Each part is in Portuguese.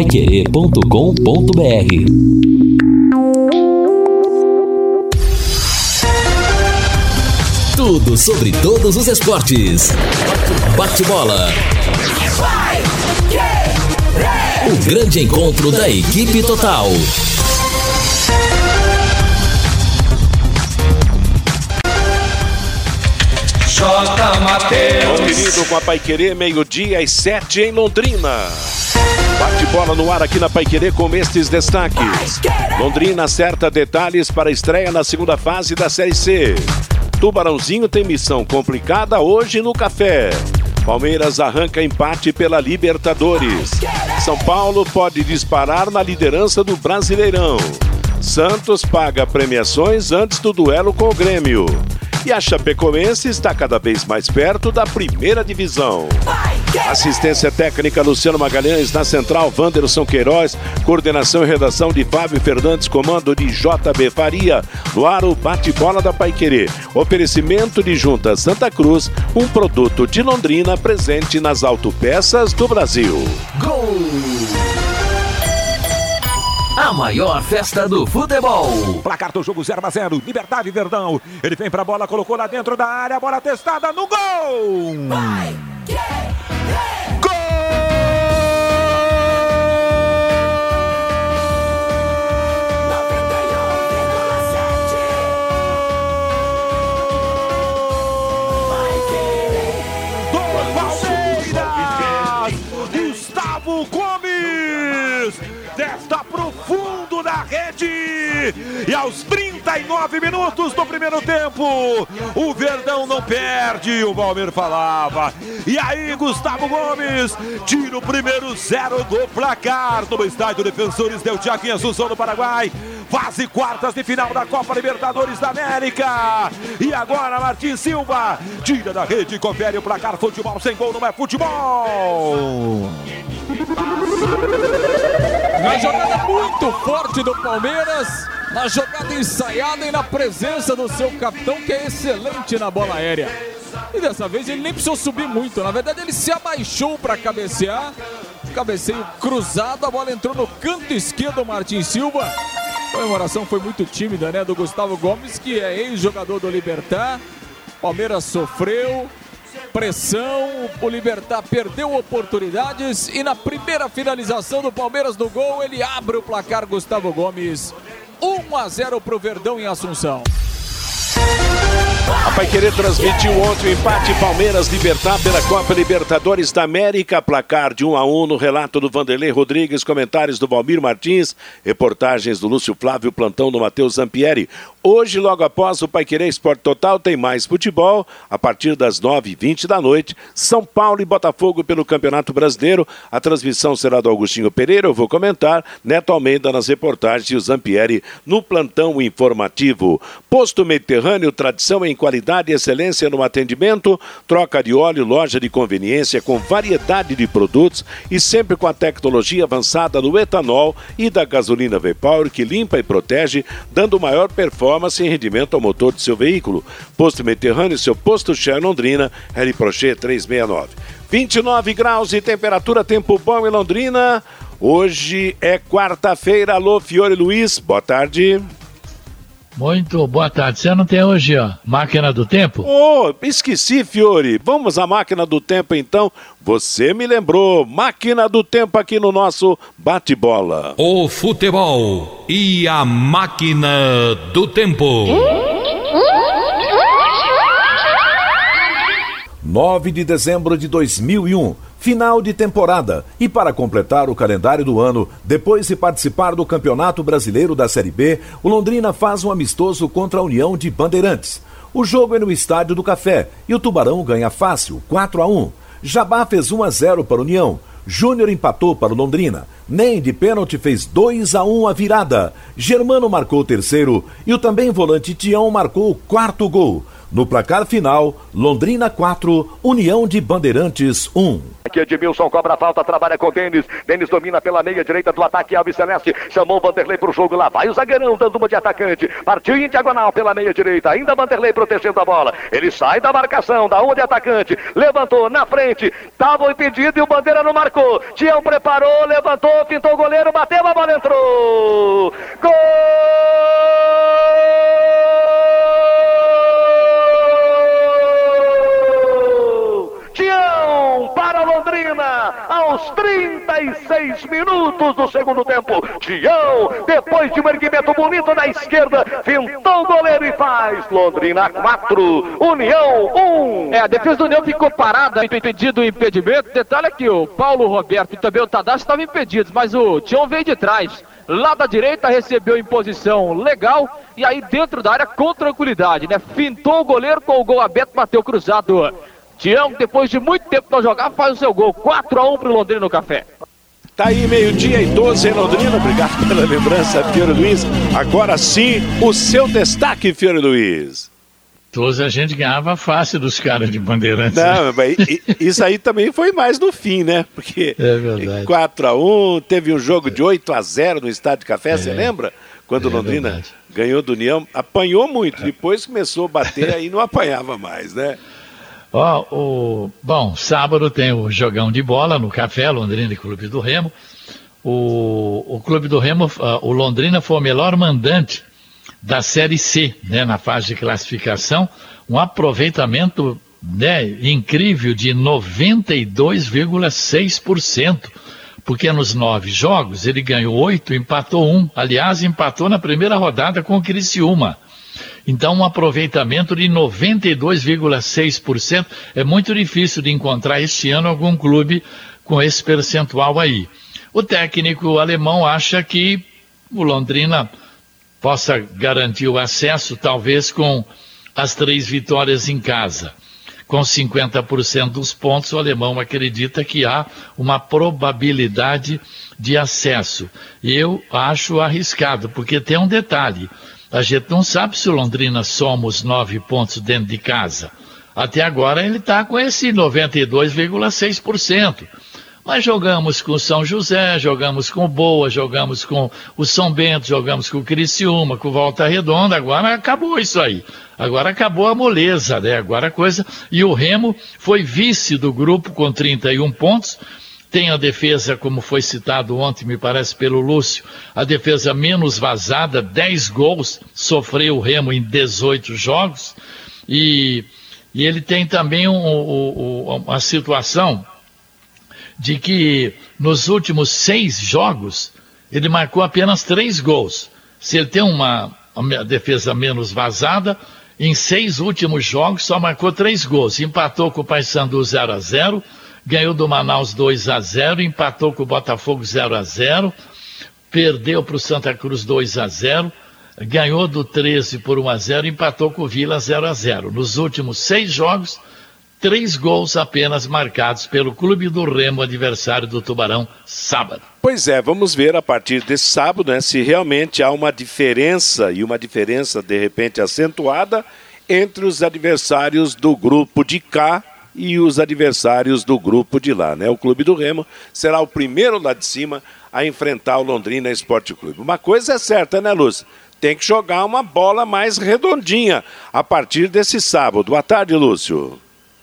paiquerê.com.br Tudo sobre todos os esportes. Bate-bola. O grande encontro da equipe total. J. Mateus. Conferido com a Paiquerê, meio-dia às sete em Londrina. Bate bola no ar aqui na Paiquerê com estes destaques. Londrina acerta detalhes para a estreia na segunda fase da Série C. Tubarãozinho tem missão complicada hoje no Café. Palmeiras arranca empate pela Libertadores. São Paulo pode disparar na liderança do Brasileirão. Santos paga premiações antes do duelo com o Grêmio. E a Chapecoense está cada vez mais perto da primeira divisão. Assistência técnica Luciano Magalhães, na central Wanderson Queiroz, coordenação e redação de Fábio Fernandes, comando de JB Faria, no ar o bate-bola da Paiquerê. Oferecimento de Junta Santa Cruz, um produto de Londrina presente nas autopeças do Brasil. Gol! A maior festa do futebol. Placar do jogo 0 a 0. Liberdade Verdão. Ele vem pra bola, colocou lá dentro da área, bola testada no gol. Vai, Gol! E aos 39 minutos do primeiro tempo, o Verdão não perde, o Valmir falava. E aí, Gustavo Gomes tira o primeiro zero do placar no estádio Defensores Del Chaco em no Paraguai. Fase quartas de final da Copa Libertadores da América. E agora Martins Silva tira da rede, confere o placar. Futebol sem gol não é futebol. Na jogada muito forte do Palmeiras, na jogada ensaiada e na presença do seu capitão, que é excelente na bola aérea. E dessa vez ele nem precisou subir muito, na verdade ele se abaixou para cabecear. Cabeceio cruzado, a bola entrou no canto esquerdo do Martins Silva. A comemoração foi muito tímida, né? Do Gustavo Gomes, que é ex-jogador do Libertar. Palmeiras sofreu, pressão, o Libertar perdeu oportunidades e na primeira finalização do Palmeiras no gol, ele abre o placar Gustavo Gomes. 1 a 0 para o Verdão em Assunção. A Paiquerê transmitiu ontem o empate Palmeiras Libertar pela Copa Libertadores da América. Placar de 1 a 1 no relato do Vanderlei Rodrigues, comentários do Valmir Martins, reportagens do Lúcio Flávio, plantão do Matheus Zampieri. Hoje, logo após o Paiquerê Esporte Total, tem mais futebol. A partir das 9h20 da noite, São Paulo e Botafogo pelo Campeonato Brasileiro. A transmissão será do Augustinho Pereira, eu vou comentar. Neto Almeida nas reportagens e o Zampieri no plantão informativo. Posto Mediterrâneo, tradição em qualidade e excelência no atendimento, troca de óleo, loja de conveniência com variedade de produtos e sempre com a tecnologia avançada do etanol e da gasolina V-Power que limpa e protege, dando maior performance e rendimento ao motor de seu veículo. Posto Mediterrâneo, seu posto Shell Londrina, Harry Prochet 369. 29 graus de temperatura, tempo bom em Londrina. Hoje é quarta-feira. Alô, Fiore Luiz, boa tarde. Muito boa tarde. Você não tem hoje, ó, máquina do tempo? Oh, esqueci, Fiore. Vamos à máquina do tempo então. Você me lembrou. Máquina do tempo aqui no nosso bate-bola. O futebol e a máquina do tempo. 9 de dezembro de 2001 final de temporada. E para completar o calendário do ano, depois de participar do Campeonato Brasileiro da Série B, o Londrina faz um amistoso contra a União de Bandeirantes. O jogo é no Estádio do Café e o Tubarão ganha fácil, 4 a 1. Jabá fez 1 a 0 para a União. Júnior empatou para o Londrina. Nem de pênalti fez 2 a 1 a virada. Germano marcou o terceiro e o também volante Tião marcou o quarto gol. No placar final, Londrina 4, União de Bandeirantes 1. ataque. Edmilson cobra a falta, trabalha com Denis. Denis domina pela meia direita do ataque. Alves Celeste chamou o Vanderlei pro jogo. Lá vai o zagueirão dando uma de atacante. Partiu em diagonal pela meia direita. Ainda Vanderlei protegendo a bola. Ele sai da marcação, da uma de atacante. Levantou na frente. Tava impedido e o Bandeira não marcou. Tião preparou, levantou, pintou o goleiro, bateu, a bola entrou. Gol! Tião para Londrina aos 36 minutos do segundo tempo. Tião, depois de um erguimento bonito na esquerda, fintou o goleiro e faz. Londrina 4, União 1. É, a defesa do União ficou parada, impedido o impedimento. Detalhe é que o Paulo Roberto e também o Tadashi estavam impedidos, mas o Tião veio de trás. Lá da direita recebeu em posição legal e aí dentro da área com tranquilidade, né? Fintou o goleiro com o gol aberto, bateu cruzado. Tião, depois de muito tempo não jogar, faz o seu gol. 4 a 1 pro Londrina no café. Tá aí meio-dia e 12 em Londrina. Obrigado pela lembrança, Fiore Luiz. Agora sim, o seu destaque, Fiore Luiz. 12 a gente ganhava fácil dos caras de Bandeirantes. Não, mas isso aí também foi mais no fim, né? Porque é verdade. 4 a 1 teve um jogo de 8 a 0 no Estádio de Café, é. você lembra? Quando é Londrina verdade. ganhou do União, apanhou muito. Depois começou a bater, aí não apanhava mais, né? Ó, o, bom, sábado tem o jogão de bola no Café Londrina e Clube do Remo. O, o Clube do Remo, uh, o Londrina foi o melhor mandante da Série C, né, na fase de classificação, um aproveitamento né, incrível de 92,6%, porque nos nove jogos ele ganhou oito, empatou um, aliás, empatou na primeira rodada com o Criciúma. Então, um aproveitamento de 92,6%. É muito difícil de encontrar este ano algum clube com esse percentual aí. O técnico alemão acha que o Londrina possa garantir o acesso, talvez com as três vitórias em casa. Com 50% dos pontos, o alemão acredita que há uma probabilidade de acesso. Eu acho arriscado, porque tem um detalhe: a gente não sabe se o Londrina soma os nove pontos dentro de casa. Até agora ele está com esse 92,6%. Mas jogamos com o São José, jogamos com o Boa, jogamos com o São Bento, jogamos com o Criciúma, com o Volta Redonda. Agora acabou isso aí. Agora acabou a moleza, né? Agora a coisa. E o Remo foi vice do grupo com 31 pontos tem a defesa, como foi citado ontem, me parece, pelo Lúcio, a defesa menos vazada, 10 gols, sofreu o Remo em 18 jogos. E, e ele tem também um, um, uma situação de que nos últimos seis jogos ele marcou apenas três gols. Se ele tem uma, uma defesa menos vazada, em seis últimos jogos só marcou três gols. Empatou com o Paysandu 0 a 0 ganhou do Manaus 2 a 0 empatou com o Botafogo 0 a 0 perdeu para o Santa Cruz 2 a 0 ganhou do 13 por 1 a 0 empatou com o Vila 0 a 0 Nos últimos seis jogos, três gols apenas marcados pelo Clube do Remo, adversário do Tubarão, sábado. Pois é, vamos ver a partir desse sábado né, se realmente há uma diferença, e uma diferença de repente acentuada, entre os adversários do grupo de cá e os adversários do grupo de lá. Né? O Clube do Remo será o primeiro lá de cima a enfrentar o Londrina Esporte Clube. Uma coisa é certa, né, Lúcio? Tem que jogar uma bola mais redondinha a partir desse sábado. Boa tarde, Lúcio.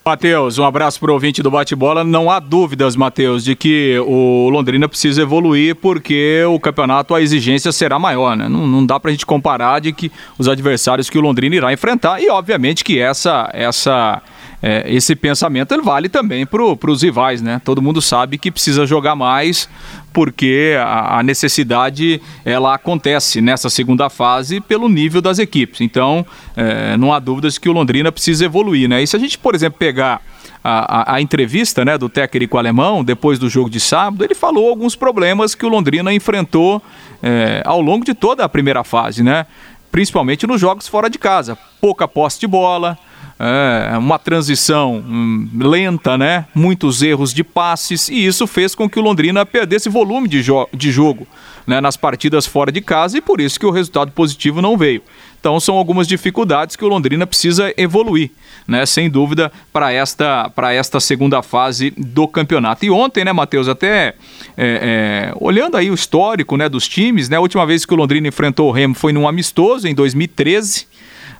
Matheus, um abraço para o ouvinte do bate-bola. Não há dúvidas, Matheus, de que o Londrina precisa evoluir porque o campeonato, a exigência será maior. Né? Não, não dá para a gente comparar de que os adversários que o Londrina irá enfrentar e, obviamente, que essa, essa é, esse pensamento ele vale também para os rivais, né? Todo mundo sabe que precisa jogar mais porque a, a, necessidade ela acontece nessa segunda fase pelo nível das equipes. Então, é, não há dúvidas que o Londrina precisa evoluir, né? E se a gente, por exemplo, pegar a, a, a, entrevista né, do técnico alemão depois do jogo de sábado, ele falou alguns problemas que o Londrina enfrentou é, ao longo de toda a primeira fase, né? Principalmente nos jogos fora de casa. Pouca posse de bola, é, uma transição hum, lenta, né? Muitos erros de passes e isso fez com que o Londrina perdesse volume de, jo de jogo né, nas partidas fora de casa e por isso que o resultado positivo não veio. Então são algumas dificuldades que o Londrina precisa evoluir, né? Sem dúvida para esta para esta segunda fase do campeonato. E ontem, né, Matheus, até é, é, olhando aí o histórico, né, dos times, né? A última vez que o Londrina enfrentou o Remo foi num amistoso em 2013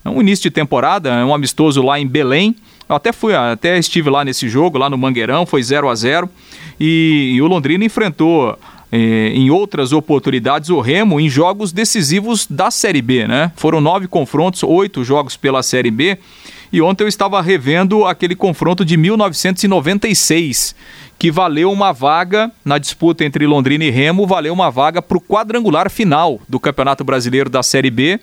um início de temporada, um amistoso lá em Belém. Eu até fui, até estive lá nesse jogo, lá no Mangueirão, foi 0 a 0 e, e o Londrina enfrentou eh, em outras oportunidades o Remo em jogos decisivos da Série B, né? Foram nove confrontos, oito jogos pela Série B. E ontem eu estava revendo aquele confronto de 1996, que valeu uma vaga na disputa entre Londrina e Remo, valeu uma vaga para o quadrangular final do Campeonato Brasileiro da Série B.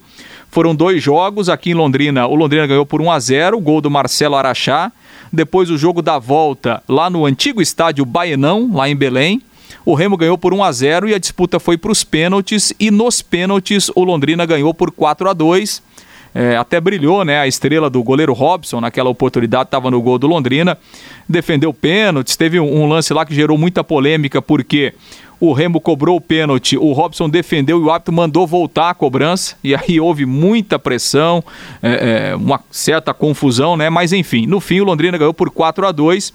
Foram dois jogos aqui em Londrina. O Londrina ganhou por 1 a 0, gol do Marcelo Araxá. Depois o jogo da volta lá no antigo estádio Baenão, lá em Belém. O Remo ganhou por 1 a 0 e a disputa foi para os pênaltis e nos pênaltis o Londrina ganhou por 4 a 2. É, até brilhou, né? A estrela do goleiro Robson naquela oportunidade estava no gol do Londrina, defendeu pênaltis. Teve um, um lance lá que gerou muita polêmica porque o Remo cobrou o pênalti, o Robson defendeu e o árbitro mandou voltar a cobrança, e aí houve muita pressão, é, é, uma certa confusão, né? Mas enfim, no fim o Londrina ganhou por 4 a 2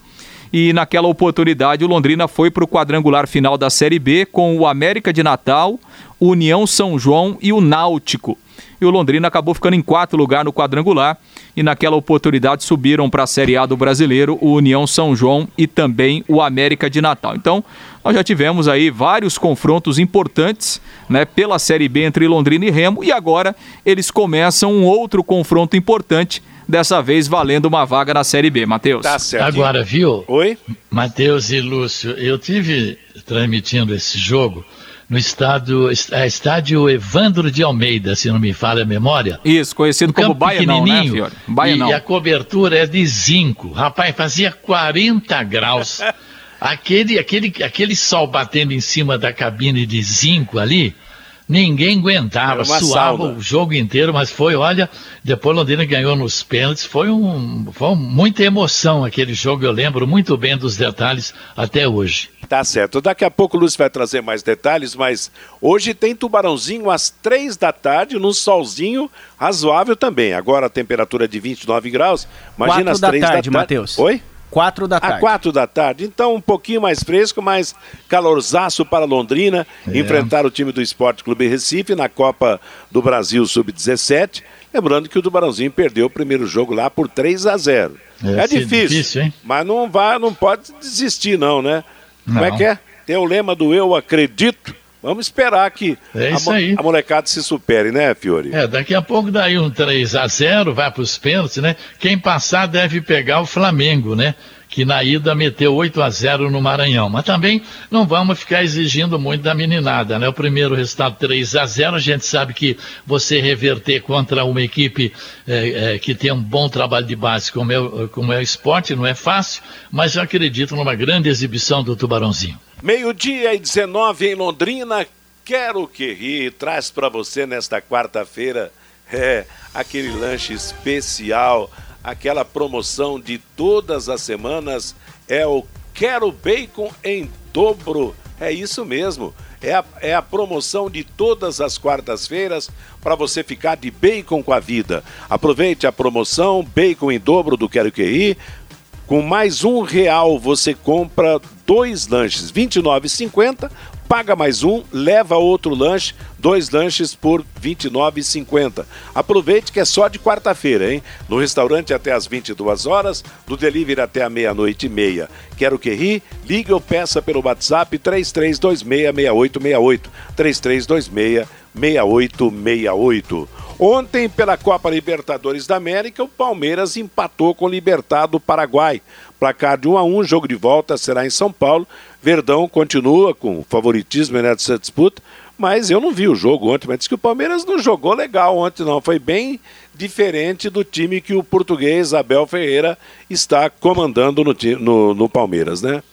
e naquela oportunidade o Londrina foi para o quadrangular final da Série B com o América de Natal, União São João e o Náutico e o Londrina acabou ficando em quarto lugar no quadrangular e naquela oportunidade subiram para a Série A do Brasileiro o União São João e também o América de Natal. Então, nós já tivemos aí vários confrontos importantes, né, pela Série B entre Londrina e Remo e agora eles começam um outro confronto importante dessa vez valendo uma vaga na Série B, Matheus. Tá certo. Agora, viu? Oi? Matheus e Lúcio, eu tive transmitindo esse jogo no estádio, é, estádio Evandro de Almeida, se não me falha a memória. Isso, conhecido um como Baianão, né, Fiore? Baianão. E, e a cobertura é de zinco. Rapaz, fazia 40 graus. aquele, aquele, aquele sol batendo em cima da cabine de zinco ali, ninguém aguentava, suava o jogo inteiro, mas foi, olha, depois Londrina ganhou nos pênaltis, foi, um, foi muita emoção aquele jogo, eu lembro muito bem dos detalhes até hoje. Tá certo, daqui a pouco o Lúcio vai trazer mais detalhes, mas hoje tem Tubarãozinho às três da tarde, num solzinho razoável também, agora a temperatura é de 29 graus, imagina às três da tarde, da tarde. Matheus. Oi? Quatro da tarde. A quatro da tarde. Então, um pouquinho mais fresco, mas calorzaço para Londrina. É. Enfrentar o time do Esporte Clube Recife na Copa do Brasil Sub-17. Lembrando que o Tubarãozinho perdeu o primeiro jogo lá por 3 a 0 É, é difícil, difícil hein? mas não, vai, não pode desistir, não, né? Não. Como é que é? Tem o lema do eu acredito. Vamos esperar que é a, a, molecada se supere, né, Fiore? É, daqui a pouco daí um 3 a 0 vai para os pênaltis, né? Quem passar deve pegar o Flamengo, né? Que na ida meteu 8 a 0 no Maranhão. Mas também não vamos ficar exigindo muito da meninada, né? O primeiro resultado 3 a 0 a gente sabe que você reverter contra uma equipe é, é, que tem um bom trabalho de base como é, como é o esporte não é fácil, mas eu acredito numa grande exibição do Tubarãozinho. Meio-dia e 19 em Londrina. Quero que ri traz para você nesta quarta-feira é, aquele lanche especial, aquela promoção de todas as semanas. É o Quero Bacon em dobro. É isso mesmo. É a, é a promoção de todas as quartas-feiras para você ficar de bacon com a vida. Aproveite a promoção Bacon em dobro do Quero Que Ri. Com mais um real você compra dois lanches, R$ 29,50. Paga mais um, leva outro lanche, dois lanches por R$ 29,50. Aproveite que é só de quarta-feira, hein? No restaurante até às 22 horas, no delivery até a meia-noite e meia. Quero que ri? Ligue ou peça pelo WhatsApp 33266868. 33266868. Ontem, pela Copa Libertadores da América, o Palmeiras empatou com o Libertado do Paraguai. Placar de 1 a 1, jogo de volta será em São Paulo. Verdão continua com favoritismo nessa disputa, mas eu não vi o jogo ontem, mas disse que o Palmeiras não jogou legal ontem, não. Foi bem diferente do time que o português Abel Ferreira está comandando no, no, no Palmeiras, né?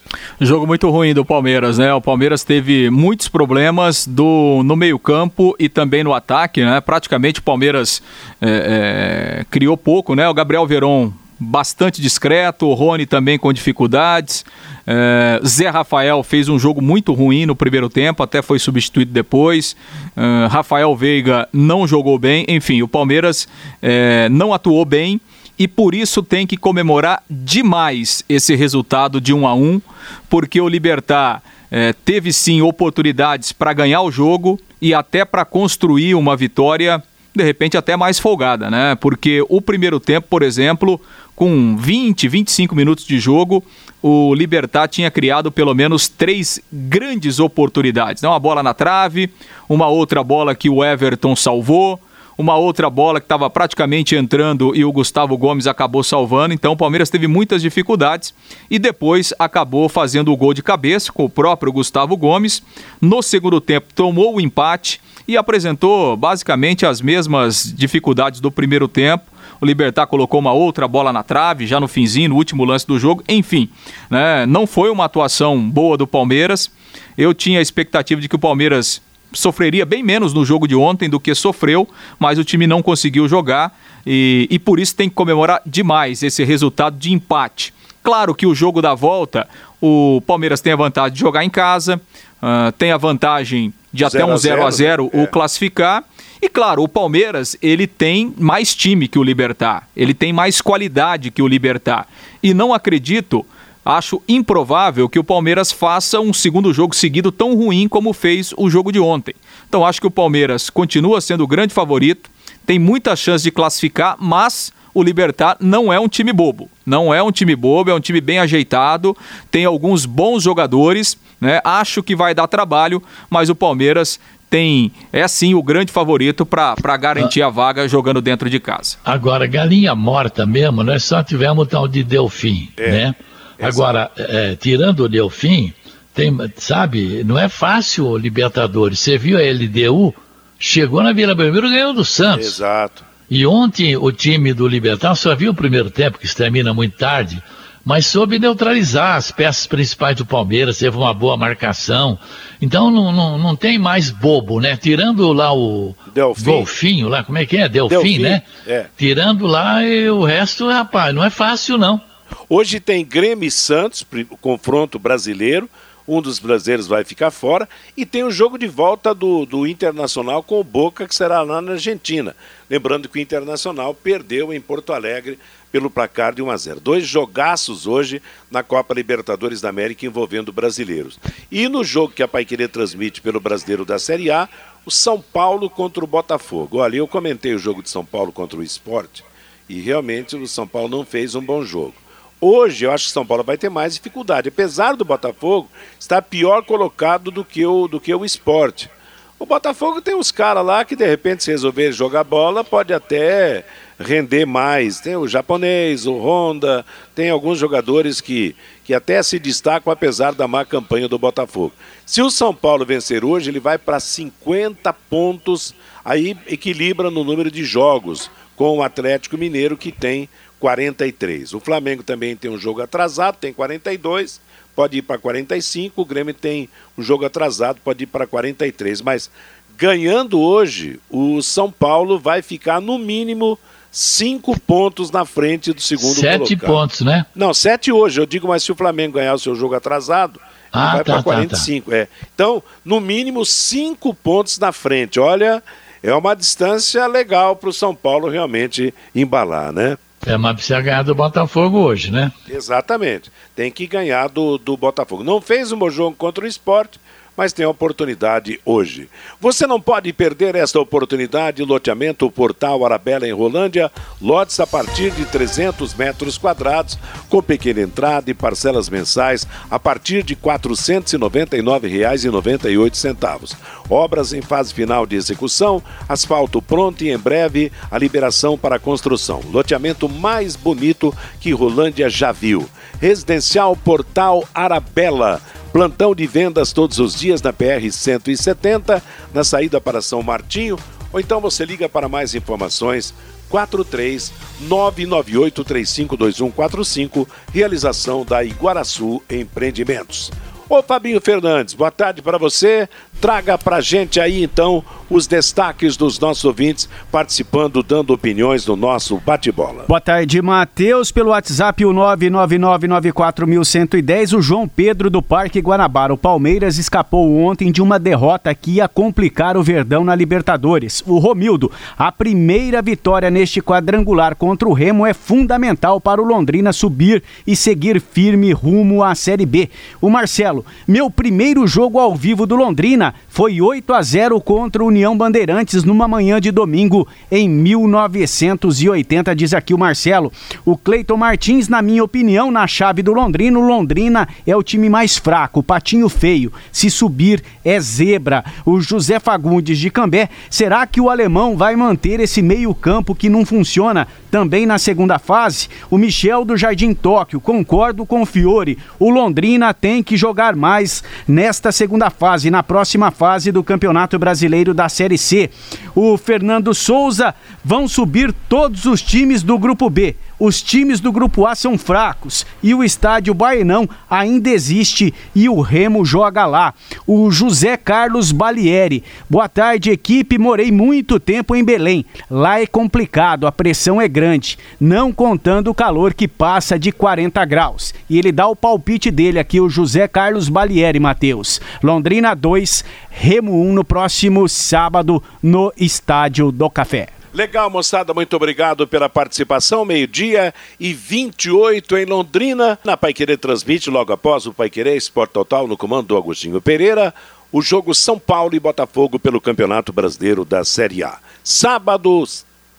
Jogo muito ruim do Palmeiras, né? O Palmeiras teve muitos problemas do, no meio-campo e também no ataque, né? Praticamente o Palmeiras é, é, criou pouco, né? O Gabriel Veron bastante discreto, o Rony também com dificuldades. É, Zé Rafael fez um jogo muito ruim no primeiro tempo, até foi substituído depois. É, Rafael Veiga não jogou bem. Enfim, o Palmeiras é, não atuou bem e por isso tem que comemorar demais esse resultado de 1 a 1, porque o Libertar é, teve sim oportunidades para ganhar o jogo e até para construir uma vitória de repente até mais folgada, né? Porque o primeiro tempo, por exemplo, com 20, 25 minutos de jogo, o Libertar tinha criado pelo menos três grandes oportunidades. Né? Uma bola na trave, uma outra bola que o Everton salvou, uma outra bola que estava praticamente entrando e o Gustavo Gomes acabou salvando. Então o Palmeiras teve muitas dificuldades e depois acabou fazendo o gol de cabeça com o próprio Gustavo Gomes. No segundo tempo tomou o empate e apresentou basicamente as mesmas dificuldades do primeiro tempo. O Libertar colocou uma outra bola na trave, já no finzinho, no último lance do jogo. Enfim, né, não foi uma atuação boa do Palmeiras. Eu tinha a expectativa de que o Palmeiras sofreria bem menos no jogo de ontem do que sofreu, mas o time não conseguiu jogar e, e por isso tem que comemorar demais esse resultado de empate. Claro que o jogo da volta, o Palmeiras tem a vantagem de jogar em casa, uh, tem a vantagem de até um 0 a 0 o é. classificar. E claro, o Palmeiras, ele tem mais time que o Libertar, ele tem mais qualidade que o Libertar. E não acredito acho improvável que o Palmeiras faça um segundo jogo seguido tão ruim como fez o jogo de ontem. Então acho que o Palmeiras continua sendo o grande favorito, tem muita chance de classificar, mas o Libertar não é um time bobo. Não é um time bobo, é um time bem ajeitado, tem alguns bons jogadores, né? Acho que vai dar trabalho, mas o Palmeiras tem é sim o grande favorito para garantir a vaga jogando dentro de casa. Agora, galinha morta mesmo, nós só tivemos o tal de Delfim, é. né? Agora, é, tirando o Delfim, tem, sabe, não é fácil o Libertadores. Você viu a LDU? Chegou na Vila Belmiro e ganhou do Santos. Exato. E ontem o time do Libertar só viu o primeiro tempo, que se termina muito tarde, mas soube neutralizar as peças principais do Palmeiras, teve uma boa marcação. Então não, não, não tem mais bobo, né? Tirando lá o Delfim. Golfinho lá, como é que é? Delfim, Delfim né? É. Tirando lá e o resto, rapaz, não é fácil não. Hoje tem Grêmio e Santos, confronto brasileiro. Um dos brasileiros vai ficar fora. E tem o jogo de volta do, do Internacional com o Boca, que será lá na Argentina. Lembrando que o Internacional perdeu em Porto Alegre pelo placar de 1 a 0. Dois jogaços hoje na Copa Libertadores da América envolvendo brasileiros. E no jogo que a Paiquerê transmite pelo brasileiro da Série A, o São Paulo contra o Botafogo. Olha, eu comentei o jogo de São Paulo contra o Esporte e realmente o São Paulo não fez um bom jogo. Hoje eu acho que São Paulo vai ter mais dificuldade. Apesar do Botafogo estar pior colocado do que o, do que o esporte. O Botafogo tem uns caras lá que de repente se resolver jogar bola pode até render mais. Tem o japonês, o Honda, tem alguns jogadores que, que até se destacam apesar da má campanha do Botafogo. Se o São Paulo vencer hoje, ele vai para 50 pontos, aí equilibra no número de jogos com o Atlético Mineiro que tem 43. O Flamengo também tem um jogo atrasado, tem 42, pode ir para 45. O Grêmio tem um jogo atrasado, pode ir para 43. Mas ganhando hoje, o São Paulo vai ficar no mínimo cinco pontos na frente do segundo Sete colocado. pontos, né? Não, sete hoje. Eu digo, mas se o Flamengo ganhar o seu jogo atrasado, ah, vai tá, para 45. Tá, tá. É. Então, no mínimo cinco pontos na frente. Olha, é uma distância legal para o São Paulo realmente embalar, né? É, mas precisa ganhar do Botafogo hoje, né? Exatamente. Tem que ganhar do, do Botafogo. Não fez um bom jogo contra o esporte, mas tem a oportunidade hoje. Você não pode perder esta oportunidade. Loteamento Portal Arabella em Rolândia, lotes a partir de 300 metros quadrados, com pequena entrada e parcelas mensais a partir de R$ 499,98. Obras em fase final de execução, asfalto pronto e em breve a liberação para a construção. Loteamento mais bonito que Rolândia já viu. Residencial Portal Arabella Plantão de vendas todos os dias na PR 170, na saída para São Martinho. Ou então você liga para mais informações 43 998 352145, realização da Iguaraçu Empreendimentos. Ô Fabinho Fernandes, boa tarde para você. Traga pra gente aí então os destaques dos nossos ouvintes participando, dando opiniões no nosso bate-bola. Boa tarde, Matheus. Pelo WhatsApp, o 99994110, o João Pedro do Parque Guanabara. O Palmeiras escapou ontem de uma derrota que ia complicar o Verdão na Libertadores. O Romildo, a primeira vitória neste quadrangular contra o Remo é fundamental para o Londrina subir e seguir firme rumo à Série B. O Marcelo, meu primeiro jogo ao vivo do Londrina foi 8 a 0 contra o União Bandeirantes numa manhã de domingo em 1980, diz aqui o Marcelo. O Cleiton Martins, na minha opinião, na chave do Londrina, o Londrina é o time mais fraco, patinho feio. Se subir é zebra. O José Fagundes de Cambé, será que o alemão vai manter esse meio-campo que não funciona também na segunda fase? O Michel do Jardim Tóquio, concordo com o Fiore. O Londrina tem que jogar mais nesta segunda fase, na próxima fase do Campeonato Brasileiro da Série C. O Fernando Souza vão subir todos os times do Grupo B. Os times do Grupo A são fracos e o estádio Baenão ainda existe e o Remo joga lá. O José Carlos Balieri. Boa tarde, equipe. Morei muito tempo em Belém. Lá é complicado, a pressão é grande, não contando o calor que passa de 40 graus. E ele dá o palpite dele aqui, o José Carlos Balieri, Matheus. Londrina 2, Remo 1 no próximo sábado no Estádio do Café. Legal, moçada, muito obrigado pela participação. Meio-dia e 28 em Londrina. Na Pai Querer transmite logo após o Pai Querer Esporte Total no comando do Agostinho Pereira. O jogo São Paulo e Botafogo pelo Campeonato Brasileiro da Série A. Sábado,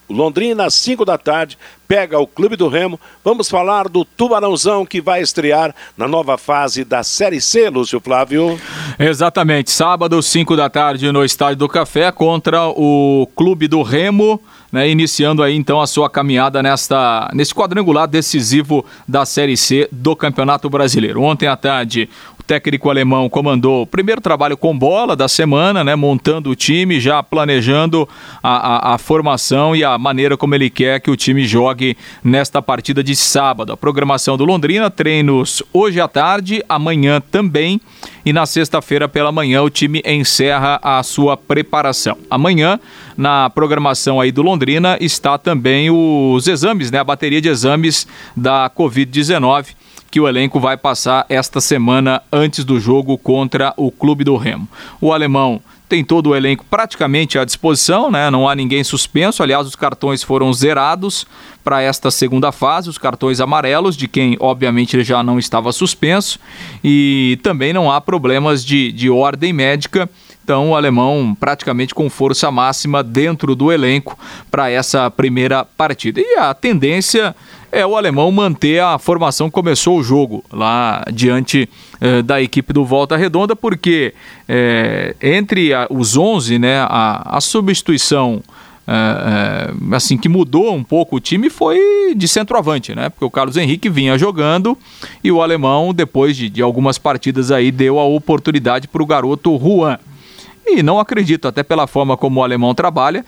Londrina, às 5 da tarde, pega o Clube do Remo. Vamos falar do Tubarãozão que vai estrear na nova fase da Série C, Lúcio Flávio. Exatamente, sábado, 5 da tarde, no Estádio do Café, contra o Clube do Remo. Né, iniciando aí então a sua caminhada nesta, nesse quadrangular decisivo da Série C do Campeonato Brasileiro. Ontem à tarde, técnico alemão comandou o primeiro trabalho com bola da semana, né, montando o time, já planejando a, a, a, formação e a maneira como ele quer que o time jogue nesta partida de sábado. A programação do Londrina, treinos hoje à tarde, amanhã também e na sexta-feira pela manhã o time encerra a sua preparação. Amanhã, na programação aí do Londrina, está também os exames, né, a bateria de exames da Covid-19 que o elenco vai passar esta semana antes do jogo contra o Clube do Remo. O alemão tem todo o elenco praticamente à disposição, né? Não há ninguém suspenso. Aliás, os cartões foram zerados para esta segunda fase, os cartões amarelos, de quem obviamente já não estava suspenso, e também não há problemas de, de ordem médica. Então, o alemão praticamente com força máxima dentro do elenco para essa primeira partida. E a tendência é o alemão manter a formação começou o jogo lá diante eh, da equipe do Volta Redonda, porque eh, entre a, os 11, né, a, a substituição eh, assim que mudou um pouco o time foi de centroavante, né? Porque o Carlos Henrique vinha jogando e o alemão, depois de, de algumas partidas aí, deu a oportunidade para o garoto Juan. E não acredito, até pela forma como o alemão trabalha,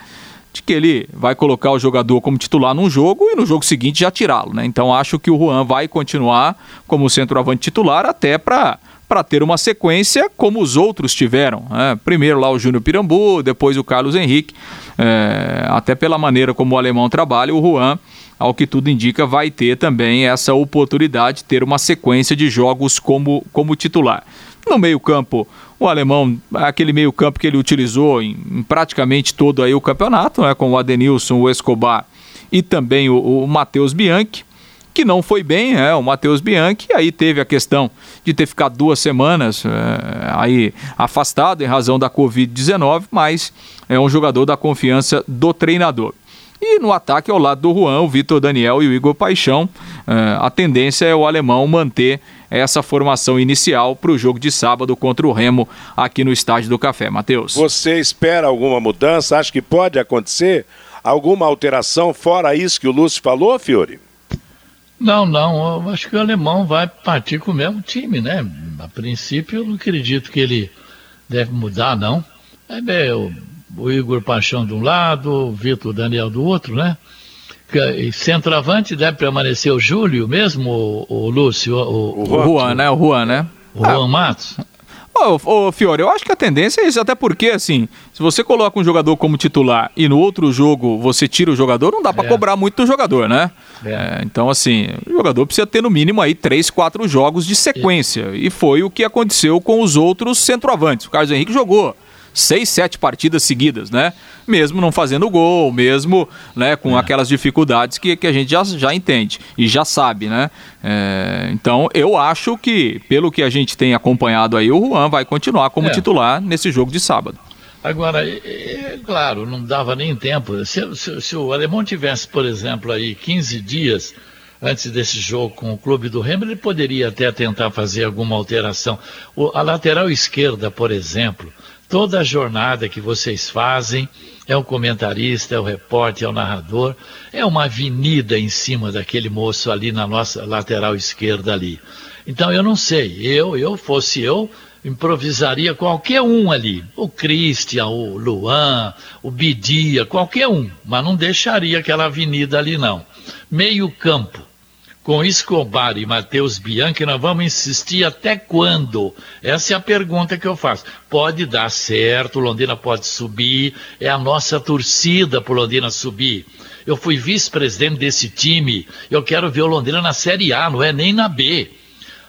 de que ele vai colocar o jogador como titular num jogo e no jogo seguinte já tirá-lo, né? Então acho que o Juan vai continuar como centroavante titular até para para ter uma sequência como os outros tiveram. Né? Primeiro lá o Júnior Pirambu, depois o Carlos Henrique. É, até pela maneira como o alemão trabalha, o Juan, ao que tudo indica, vai ter também essa oportunidade de ter uma sequência de jogos como, como titular. No meio-campo, o alemão, aquele meio-campo que ele utilizou em, em, praticamente todo aí o campeonato, né, com o Adenilson, o Escobar e também o, o Matheus Bianchi, que não foi bem, é, o Matheus Bianchi, aí teve a questão de ter ficado duas semanas é, aí afastado em razão da Covid-19, mas é um jogador da confiança do treinador. E no ataque, ao lado do Juan, o Vitor Daniel e o Igor Paixão, é, a tendência é o alemão manter essa formação inicial para o jogo de sábado contra o Remo aqui no Estádio do Café. Matheus. Você espera alguma mudança? Acha que pode acontecer alguma alteração fora isso que o Lúcio falou, Fiore? Não, não. Eu acho que o alemão vai partir com o mesmo time, né? A princípio, eu não acredito que ele deve mudar, não. É, o, o Igor Paixão de um lado, o Vitor Daniel do outro, né? E centroavante deve permanecer o Júlio mesmo, o, o Lúcio, o, o, o Juan, né? O Juan, né? O Juan ah. Matos. Ô, ô, Fiore, eu acho que a tendência é isso, até porque, assim, se você coloca um jogador como titular e no outro jogo você tira o jogador, não dá para é. cobrar muito do jogador, né? É. É, então, assim, o jogador precisa ter no mínimo aí três, quatro jogos de sequência. E foi o que aconteceu com os outros centroavantes. O Carlos Henrique jogou seis, sete partidas seguidas, né? Mesmo não fazendo gol, mesmo né, com é. aquelas dificuldades que, que a gente já, já entende e já sabe, né? É, então eu acho que, pelo que a gente tem acompanhado aí, o Juan vai continuar como é. titular nesse jogo de sábado. Agora, é, claro, não dava nem tempo. Se, se, se, o alemão tivesse, por exemplo, aí 15 dias antes desse jogo com o clube do Remo, ele poderia até tentar fazer alguma alteração. O, a lateral esquerda, por exemplo, Toda a jornada que vocês fazem é o comentarista, é o repórter, é o narrador, é uma avenida em cima daquele moço ali na nossa lateral esquerda ali. Então eu não sei, eu, eu fosse eu, improvisaria qualquer um ali, o Christian, o Luan, o Bidia, qualquer um, mas não deixaria aquela avenida ali não. Meio campo, com Escobar e Matheus Bianchi, nós vamos insistir até quando? Essa é a pergunta que eu faço. Pode dar certo, Londrina pode subir, é a nossa torcida por Londrina subir. Eu fui vice-presidente desse time, eu quero ver o Londrina na Série A, não é nem na B.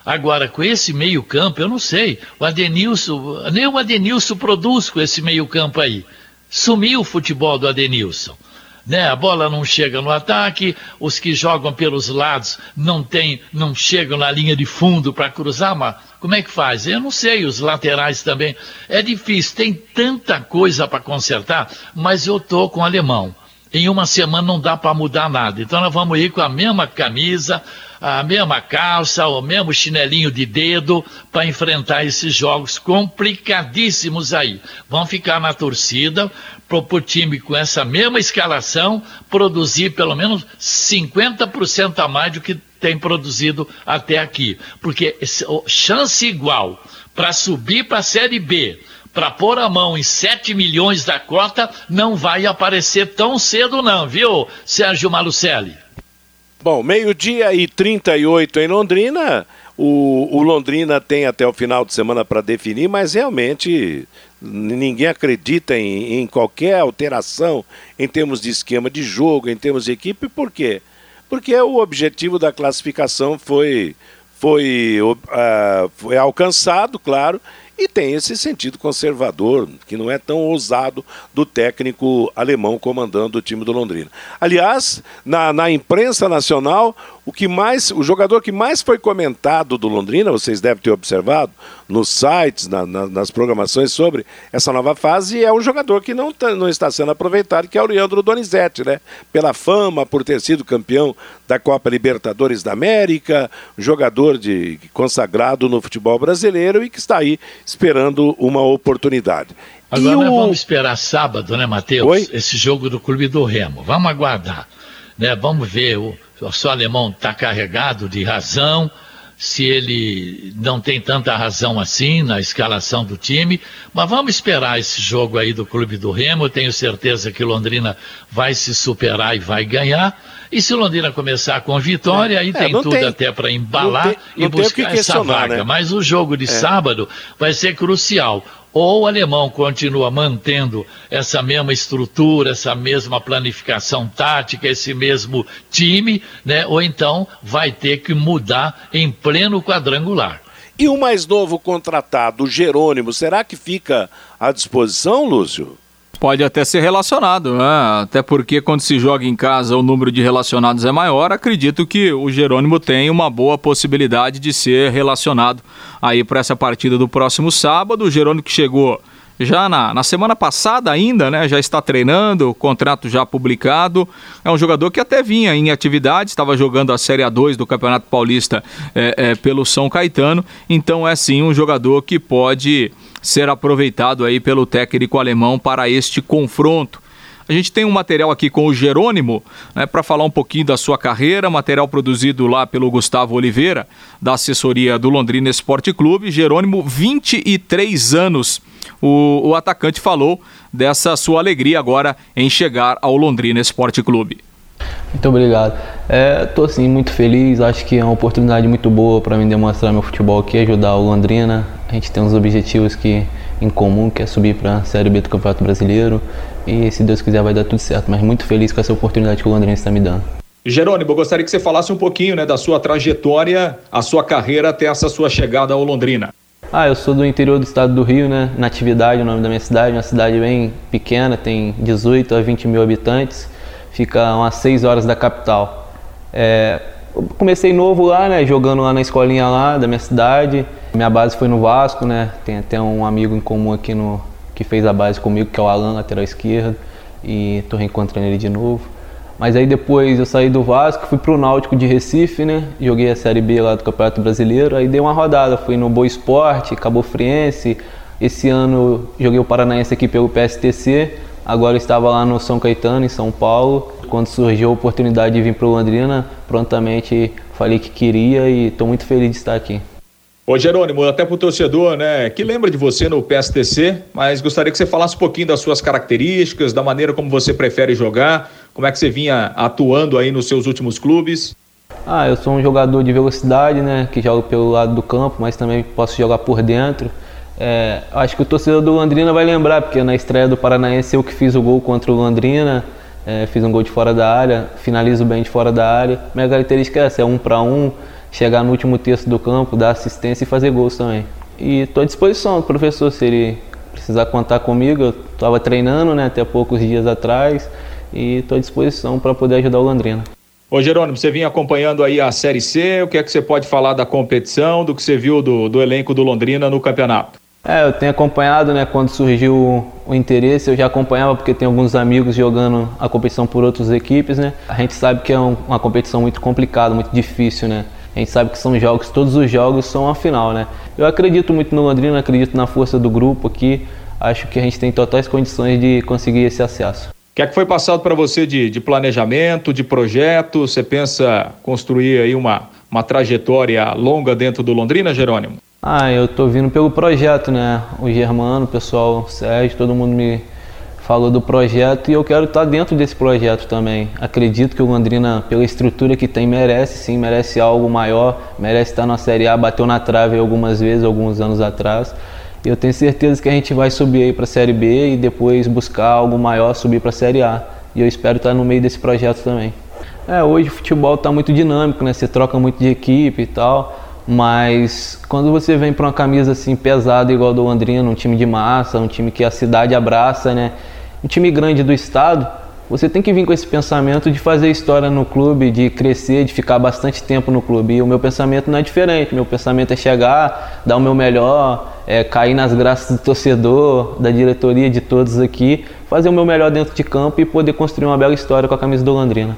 Agora, com esse meio-campo, eu não sei. O Adenilson, nem o Adenilson produz com esse meio-campo aí. Sumiu o futebol do Adenilson né? A bola não chega no ataque, os que jogam pelos lados não tem, não chegam na linha de fundo para cruzar, mas como é que faz? Eu não sei, os laterais também. É difícil, tem tanta coisa para consertar, mas eu tô com o alemão. Em uma semana não dá para mudar nada. Então nós vamos ir com a mesma camisa, a mesma calça, o mesmo chinelinho de dedo para enfrentar esses jogos complicadíssimos aí. Vão ficar na torcida para o time com essa mesma escalação produzir pelo menos 50% a mais do que tem produzido até aqui. Porque chance igual para subir para a Série B para pôr a mão em 7 milhões da cota não vai aparecer tão cedo não, viu, Sérgio Malucelli? Bom, meio-dia e 38 em Londrina. O, o, Londrina tem até o final de semana para definir, mas realmente ninguém acredita em, em, qualquer alteração em termos de esquema de jogo, em termos de equipe. Por quê? Porque o objetivo da classificação foi, foi, uh, foi alcançado, claro, e tem esse sentido conservador, que não é tão ousado do técnico alemão comandando o time do Londrina. Aliás, na, na imprensa nacional, o que mais, o jogador que mais foi comentado do Londrina, vocês devem ter observado nos sites, na, na, nas programações sobre essa nova fase, é um jogador que não, tá, não está sendo aproveitado, que é o Leandro Donizete, né? Pela fama, por ter sido campeão da Copa Libertadores da América, jogador de consagrado no futebol brasileiro e que está aí esperando uma oportunidade. Agora o... vamos esperar sábado, né, Matheus? Esse jogo do Clube do Remo. Vamos aguardar. Né? Vamos ver o se o alemão está carregado de razão, se ele não tem tanta razão assim na escalação do time, mas vamos esperar esse jogo aí do Clube do Remo. Eu tenho certeza que Londrina vai se superar e vai ganhar. E se Londrina começar com vitória, aí é, tem tudo tem, até para embalar tem, e buscar essa vaga. Né? Mas o jogo de é. sábado vai ser crucial ou o alemão continua mantendo essa mesma estrutura, essa mesma planificação tática, esse mesmo time, né? ou então vai ter que mudar em pleno quadrangular. E o mais novo contratado, Jerônimo, será que fica à disposição, Lúcio? Pode até ser relacionado, né? Até porque quando se joga em casa o número de relacionados é maior, acredito que o Jerônimo tem uma boa possibilidade de ser relacionado aí para essa partida do próximo sábado. O Jerônimo que chegou já na, na semana passada ainda, né? Já está treinando, contrato já publicado. É um jogador que até vinha em atividade, estava jogando a Série A2 do Campeonato Paulista é, é, pelo São Caetano. Então é sim um jogador que pode ser aproveitado aí pelo técnico alemão para este confronto. A gente tem um material aqui com o Jerônimo, né, para falar um pouquinho da sua carreira, material produzido lá pelo Gustavo Oliveira, da assessoria do Londrina Esporte Clube. Jerônimo, 23 anos o, o atacante falou dessa sua alegria agora em chegar ao Londrina Esporte Clube. Muito obrigado. Estou é, assim muito feliz. Acho que é uma oportunidade muito boa para mim demonstrar meu futebol aqui, ajudar o Londrina. A gente tem uns objetivos que em comum, que é subir para a Série B do Campeonato Brasileiro. E se Deus quiser vai dar tudo certo. Mas muito feliz com essa oportunidade que o Londrina está me dando. Jerônimo, eu gostaria que você falasse um pouquinho né, da sua trajetória, a sua carreira até essa sua chegada ao Londrina. Ah, eu sou do interior do estado do Rio, né? Natividade, o nome da minha cidade, uma cidade bem pequena, tem 18 a 20 mil habitantes fica umas 6 horas da capital. É, comecei novo lá, né, jogando lá na escolinha lá da minha cidade. Minha base foi no Vasco, né? Tem até um amigo em comum aqui no que fez a base comigo, que é o Alan, lateral esquerdo, e tô reencontrando ele de novo. Mas aí depois eu saí do Vasco, fui pro Náutico de Recife, né? Joguei a Série B lá do Campeonato Brasileiro, aí dei uma rodada, fui no Boa Esporte, Cabo Friense. Esse ano joguei o Paranaense aqui pelo PSTC Agora estava lá no São Caetano, em São Paulo. Quando surgiu a oportunidade de vir para o Londrina, prontamente falei que queria e estou muito feliz de estar aqui. Ô Jerônimo, até para o torcedor, né, que lembra de você no PSTC, mas gostaria que você falasse um pouquinho das suas características, da maneira como você prefere jogar, como é que você vinha atuando aí nos seus últimos clubes. Ah, eu sou um jogador de velocidade, né, que jogo pelo lado do campo, mas também posso jogar por dentro. É, acho que o torcedor do Londrina vai lembrar, porque na estreia do Paranaense eu que fiz o gol contra o Londrina, é, fiz um gol de fora da área, finalizo bem de fora da área. Minha característica é essa, é um para um, chegar no último terço do campo, dar assistência e fazer gols também. E estou à disposição, professor, se ele precisar contar comigo, eu estava treinando né, até poucos dias atrás e estou à disposição para poder ajudar o Londrina. Ô Jerônimo, você vinha acompanhando aí a Série C, o que é que você pode falar da competição, do que você viu do, do elenco do Londrina no campeonato? É, eu tenho acompanhado, né, quando surgiu o interesse, eu já acompanhava porque tem alguns amigos jogando a competição por outras equipes, né? A gente sabe que é um, uma competição muito complicada, muito difícil, né? A gente sabe que são jogos, todos os jogos são a final, né? Eu acredito muito no Londrina, acredito na força do grupo aqui. Acho que a gente tem totais condições de conseguir esse acesso. O que é que foi passado para você de, de, planejamento, de projeto? Você pensa construir aí uma, uma trajetória longa dentro do Londrina, Jerônimo? Ah, eu tô vindo pelo projeto, né? O Germano, o pessoal, o Sérgio, todo mundo me falou do projeto e eu quero estar dentro desse projeto também. Acredito que o Londrina, pela estrutura que tem, merece sim, merece algo maior, merece estar na Série A, bateu na trave algumas vezes, alguns anos atrás. E eu tenho certeza que a gente vai subir aí para a Série B e depois buscar algo maior, subir para a Série A. E eu espero estar no meio desse projeto também. É, hoje o futebol está muito dinâmico, né? Você troca muito de equipe e tal. Mas quando você vem para uma camisa assim pesada igual a do Londrina, um time de massa, um time que a cidade abraça, né? Um time grande do estado, você tem que vir com esse pensamento de fazer história no clube, de crescer, de ficar bastante tempo no clube. E o meu pensamento não é diferente. Meu pensamento é chegar, dar o meu melhor, é, cair nas graças do torcedor, da diretoria, de todos aqui, fazer o meu melhor dentro de campo e poder construir uma bela história com a camisa do Londrina.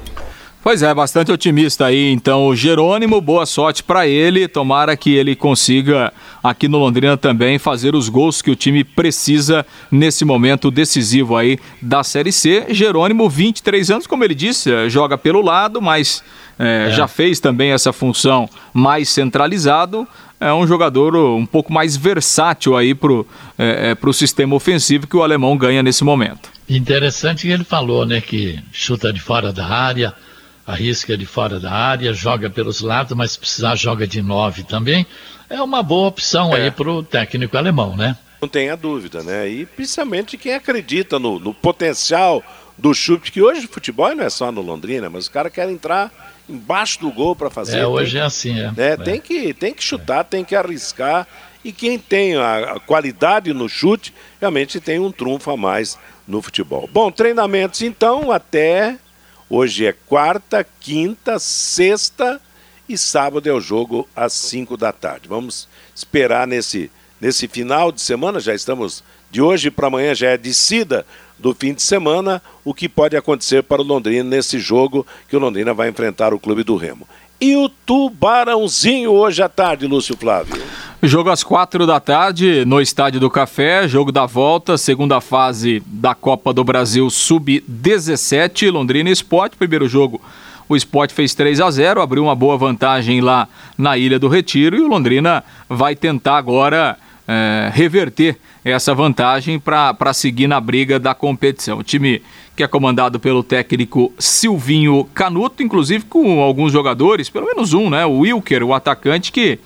Pois é, bastante otimista aí, então, o Jerônimo, boa sorte para ele, tomara que ele consiga aqui no Londrina também fazer os gols que o time precisa nesse momento decisivo aí da Série C. Jerônimo, 23 anos, como ele disse, eh, joga pelo lado, mas é, é. já fez também essa função mais centralizado, é um jogador um pouco mais versátil aí pro, é, pro sistema ofensivo que o alemão ganha nesse momento. Interessante que ele falou, né, que chuta de fora da área, arrisca de fora da área, joga pelos lados, mas se precisar joga de nove também. É uma boa opção é. aí para o técnico alemão, né? Não tenha dúvida, né? E principalmente quem acredita no, no potencial do chute, que hoje o futebol não é só no Londrina, mas os caras querem entrar embaixo do gol para fazer. É, hoje tem, é assim, é. Né? é. Tem, que, tem que chutar, é. tem que arriscar. E quem tem a, a qualidade no chute, realmente tem um trunfo a mais no futebol. Bom, treinamentos então até Hoje é quarta, quinta, sexta e sábado é o jogo às 5 da tarde. Vamos esperar nesse, nesse final de semana, já estamos de hoje para amanhã, já é descida do fim de semana, o que pode acontecer para o Londrina nesse jogo que o Londrina vai enfrentar o Clube do Remo e o Tubarãozinho hoje à tarde, Lúcio Flávio. Jogo às quatro da tarde no Estádio do Café, jogo da volta, segunda fase da Copa do Brasil Sub-17, Londrina Esporte, primeiro jogo. O Sport fez 3 a 0 abriu uma boa vantagem lá na Ilha do Retiro e o Londrina vai tentar agora é, reverter essa vantagem para seguir na briga da competição. O time que é comandado pelo técnico Silvinho Canuto, inclusive com alguns jogadores, pelo menos um, né? O Wilker, o atacante que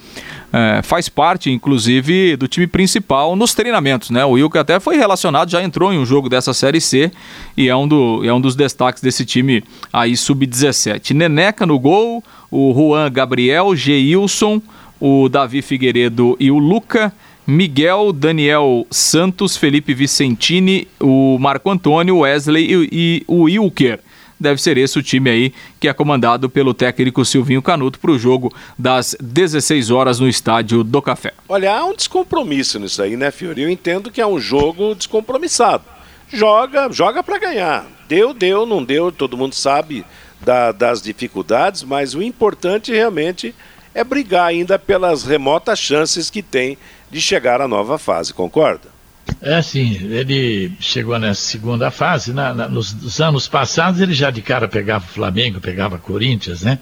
é, faz parte, inclusive, do time principal nos treinamentos, né? O Wilker até foi relacionado, já entrou em um jogo dessa Série C e é um, do, é um dos destaques desse time aí sub-17. Neneca no gol, o Juan Gabriel, Geilson, o Davi Figueiredo e o Luca. Miguel, Daniel Santos, Felipe Vicentini, o Marco Antônio, Wesley e, e o Wilker deve ser esse o time aí que é comandado pelo técnico Silvinho Canuto para o jogo das 16 horas no estádio do Café. Olha, há um descompromisso nisso aí, né, Fiori? Eu entendo que é um jogo descompromissado. Joga, joga para ganhar. Deu, deu, não deu, todo mundo sabe da, das dificuldades, mas o importante realmente é brigar ainda pelas remotas chances que tem de chegar à nova fase, concorda? É sim, ele chegou nessa segunda fase, na, na, nos, nos, anos passados ele já de cara pegava o Flamengo, pegava Corinthians, né?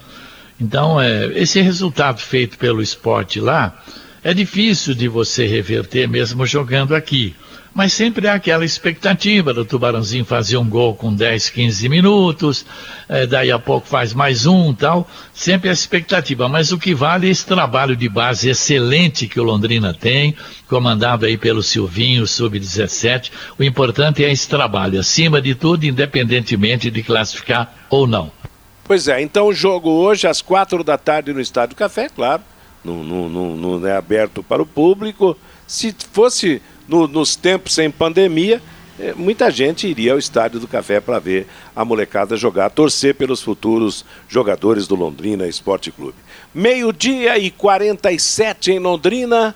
Então, é, esse resultado feito pelo esporte lá é difícil de você reverter mesmo jogando aqui mas sempre há aquela expectativa do Tubarãozinho fazer um gol com 10, 15 minutos, é, daí a pouco faz mais um tal, sempre a expectativa, mas o que vale é esse trabalho de base excelente que o Londrina tem, comandado aí pelo Silvinho, sub-17, o importante é esse trabalho, acima de tudo, independentemente de classificar ou não. Pois é, então o jogo hoje às quatro da tarde no Estádio Café, claro, não, não, não, não é aberto para o público, se fosse no, nos tempos sem pandemia, eh, muita gente iria ao Estádio do Café para ver a molecada jogar, torcer pelos futuros jogadores do Londrina Esporte Clube. Meio-dia e 47 em Londrina.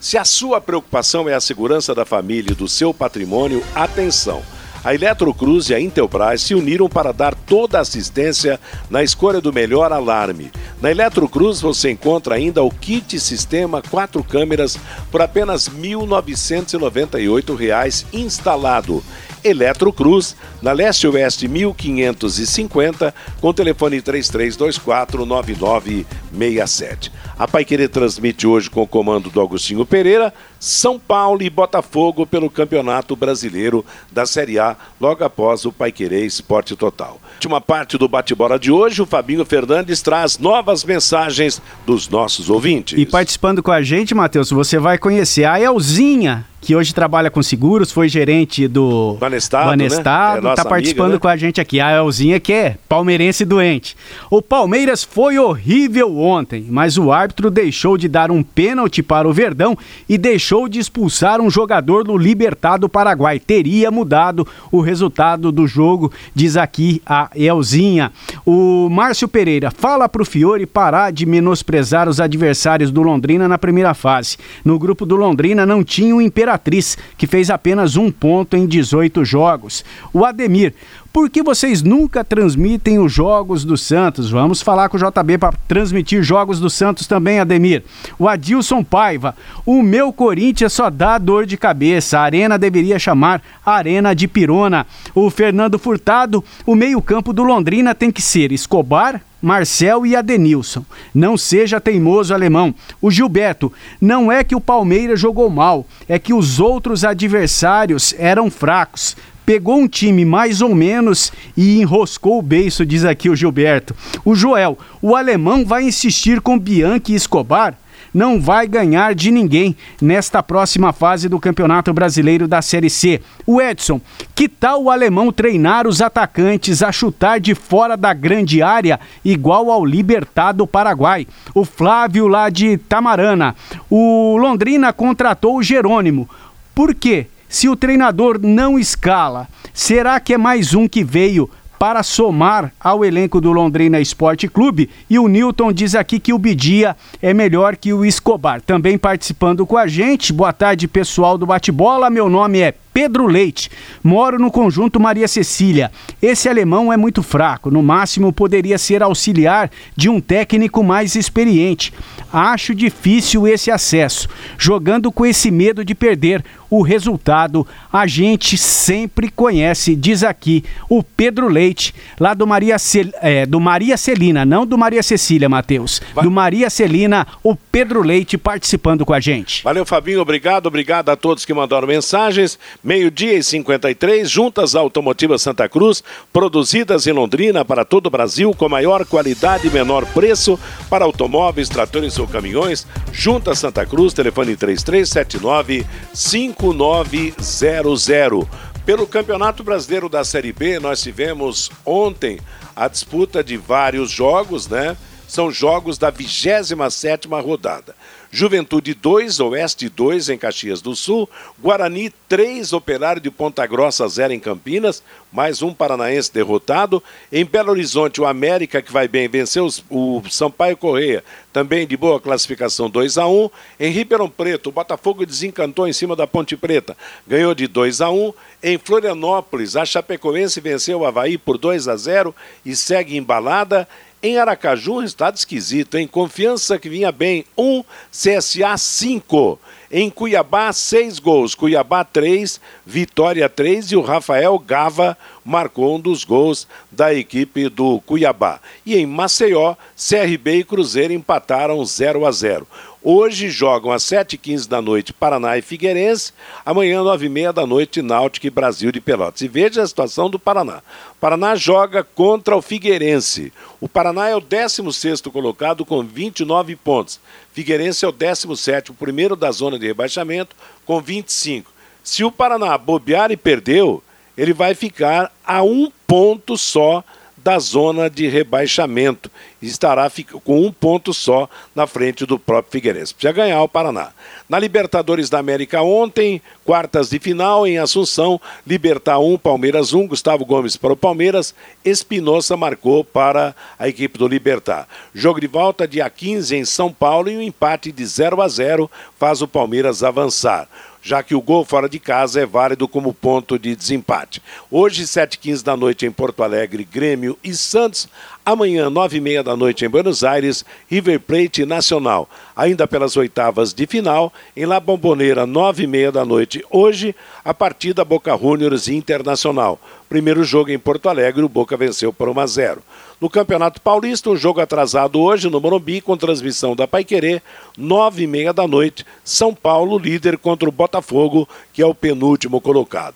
Se a sua preocupação é a segurança da família e do seu patrimônio, atenção! A Eletrocruz e a Intelbras se uniram para dar toda a assistência na escolha do melhor alarme. Na Eletrocruz você encontra ainda o kit sistema quatro câmeras por apenas R$ 1.998 instalado. Eletrocruz, na Leste Oeste 1550, com telefone 33249967. A Paiquerê transmite hoje com o comando do Agostinho Pereira, São Paulo e Botafogo pelo Campeonato Brasileiro da Série A, logo após o Paiquerê Esporte Total. Última parte do bate-bola de hoje, o Fabinho Fernandes traz novas mensagens dos nossos ouvintes. E participando com a gente, Matheus, você vai conhecer a Elzinha, que hoje trabalha com seguros, foi gerente do Banestado, Banestado né? é tá participando amiga, né? com a gente aqui. A Elzinha que é palmeirense doente. O Palmeiras foi horrível ontem, mas o árbitro deixou de dar um pênalti para o Verdão e deixou de expulsar um jogador do Libertado Paraguai. Teria mudado o resultado do jogo, diz aqui a Elzinha. O Márcio Pereira fala pro Fiore parar de menosprezar os adversários do Londrina na primeira fase. No grupo do Londrina não tinha o Imperatriz, que fez apenas um ponto em 18 jogos. O Ademir, por que vocês nunca transmitem os jogos do Santos? Vamos falar com o JB para transmitir jogos do Santos também, Ademir. O Adilson Paiva, o meu Corinthians só dá dor de cabeça. A Arena deveria chamar Arena de Pirona. O Fernando Furtado, o meio-campo do Londrina tem que ser Escobar, Marcel e Adenilson. Não seja teimoso alemão. O Gilberto, não é que o Palmeiras jogou mal, é que os outros adversários eram fracos. Pegou um time mais ou menos e enroscou o beiço, diz aqui o Gilberto. O Joel, o alemão vai insistir com Bianchi e Escobar? não vai ganhar de ninguém nesta próxima fase do Campeonato Brasileiro da Série C. O Edson, que tal o alemão treinar os atacantes a chutar de fora da grande área, igual ao Libertado Paraguai? O Flávio lá de Tamarana. O Londrina contratou o Jerônimo. Por quê? Se o treinador não escala, será que é mais um que veio para somar ao elenco do Londrina Esporte Clube. E o Newton diz aqui que o Bidia é melhor que o Escobar. Também participando com a gente. Boa tarde, pessoal do Bate-Bola. Meu nome é Pedro Leite. Moro no conjunto Maria Cecília. Esse alemão é muito fraco, no máximo poderia ser auxiliar de um técnico mais experiente. Acho difícil esse acesso. Jogando com esse medo de perder, o resultado a gente sempre conhece, diz aqui o Pedro Leite, lá do Maria, Cel, é, do Maria Celina, não do Maria Cecília, Matheus. Do Maria Celina, o Pedro Leite participando com a gente. Valeu, Fabinho, obrigado, obrigado a todos que mandaram mensagens. Meio-dia e 53, juntas automotivas Santa Cruz, produzidas em Londrina para todo o Brasil, com maior qualidade e menor preço para automóveis, tratores ou caminhões. Juntas Santa Cruz, telefone 3379 5900. Pelo Campeonato Brasileiro da Série B, nós tivemos ontem a disputa de vários jogos, né? São jogos da 27ª rodada. Juventude 2, Oeste 2 em Caxias do Sul, Guarani 3, Operário de Ponta Grossa 0 em Campinas, mais um paranaense derrotado. Em Belo Horizonte, o América, que vai bem, venceu o Sampaio Correia, também de boa classificação 2 a 1 Em Ribeirão Preto, o Botafogo desencantou em cima da Ponte Preta, ganhou de 2 a 1 Em Florianópolis, a Chapecoense venceu o Havaí por 2 a 0 e segue embalada. Em Aracaju, um resultado esquisito, em Confiança que vinha bem, 1, um, CSA 5. Em Cuiabá, 6 gols. Cuiabá 3, Vitória 3 e o Rafael Gava marcou um dos gols da equipe do Cuiabá. E em Maceió, CRB e Cruzeiro empataram 0 a 0. Hoje jogam às 7h15 da noite Paraná e Figueirense, amanhã 9h30 da noite Náutico e Brasil de Pelotas. E veja a situação do Paraná. Paraná joga contra o Figueirense. O Paraná é o 16º colocado com 29 pontos. Figueirense é o 17º, primeiro da zona de rebaixamento, com 25. Se o Paraná bobear e perdeu, ele vai ficar a um ponto só da zona de rebaixamento. Estará com um ponto só na frente do próprio Figueirense. Precisa ganhar o Paraná. Na Libertadores da América ontem, quartas de final em Assunção, Libertar 1, Palmeiras 1, Gustavo Gomes para o Palmeiras, Espinosa marcou para a equipe do Libertar. Jogo de volta dia 15 em São Paulo e um empate de 0 a 0 faz o Palmeiras avançar já que o gol fora de casa é válido como ponto de desempate. Hoje, 7h15 da noite em Porto Alegre, Grêmio e Santos. Amanhã, 9h30 da noite em Buenos Aires, River Plate Nacional. Ainda pelas oitavas de final, em La Bombonera, 9h30 da noite hoje, a partida Boca Juniors Internacional. Primeiro jogo em Porto Alegre, o Boca venceu por 1 a 0. No Campeonato Paulista, um jogo atrasado hoje no Morumbi, com transmissão da Paiquerê, nove e meia da noite, São Paulo, líder contra o Botafogo, que é o penúltimo colocado.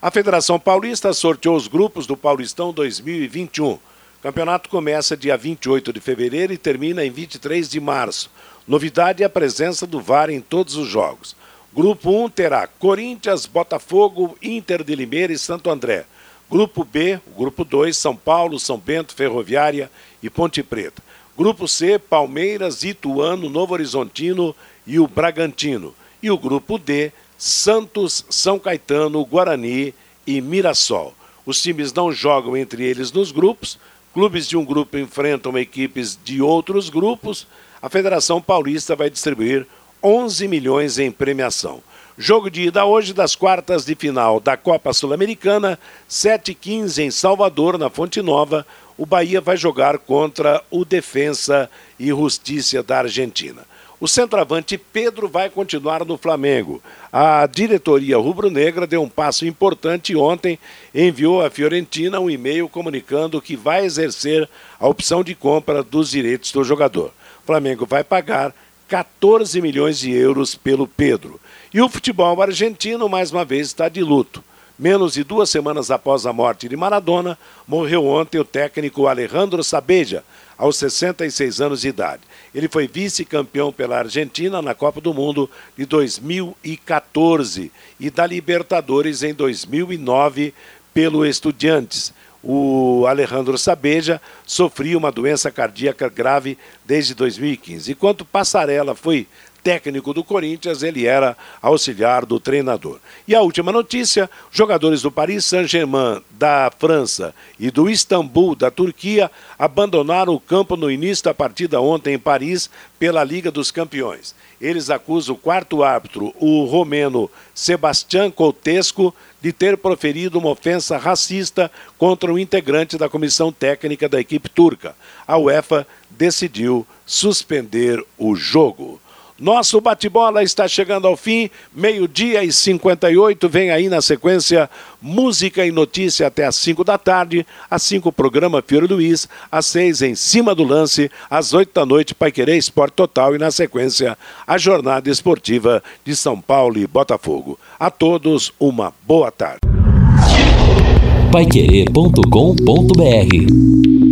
A Federação Paulista sorteou os grupos do Paulistão 2021. O campeonato começa dia 28 de fevereiro e termina em 23 de março. Novidade é a presença do VAR em todos os jogos. Grupo 1 terá Corinthians, Botafogo, Inter de Limeira e Santo André. Grupo B, grupo 2, São Paulo, São Bento, Ferroviária e Ponte Preta. Grupo C, Palmeiras, Ituano, Novo Horizontino e o Bragantino. E o grupo D, Santos, São Caetano, Guarani e Mirassol. Os times não jogam entre eles nos grupos, clubes de um grupo enfrentam equipes de outros grupos. A Federação Paulista vai distribuir 11 milhões em premiação. Jogo de ida hoje das quartas de final da Copa Sul-Americana, 7h15 em Salvador, na Fonte Nova. O Bahia vai jogar contra o Defensa e Justiça da Argentina. O centroavante Pedro vai continuar no Flamengo. A diretoria rubro-negra deu um passo importante ontem, enviou à Fiorentina um e-mail comunicando que vai exercer a opção de compra dos direitos do jogador. O Flamengo vai pagar 14 milhões de euros pelo Pedro. E o futebol argentino, mais uma vez, está de luto. Menos de duas semanas após a morte de Maradona, morreu ontem o técnico Alejandro Sabeja, aos 66 anos de idade. Ele foi vice-campeão pela Argentina na Copa do Mundo de 2014 e da Libertadores em 2009 pelo Estudiantes. O Alejandro Sabeja sofria uma doença cardíaca grave desde 2015. Enquanto Passarela foi técnico do Corinthians, ele era auxiliar do treinador. E a última notícia: jogadores do Paris Saint-Germain da França e do Istambul da Turquia abandonaram o campo no início da partida ontem em Paris pela Liga dos Campeões. Eles acusam o quarto árbitro, o romeno Sebastián Coutesco, de ter proferido uma ofensa racista contra um integrante da comissão técnica da equipe turca. A UEFA decidiu suspender o jogo. Nosso bate-bola está chegando ao fim, meio-dia e 58. Vem aí na sequência música e notícia até às 5 da tarde. Às 5, o programa Fiore Luiz. Às 6, em cima do lance. Às 8 da noite, Pai Querer Esporte Total. E na sequência, a jornada esportiva de São Paulo e Botafogo. A todos, uma boa tarde. Paiquerê.com.br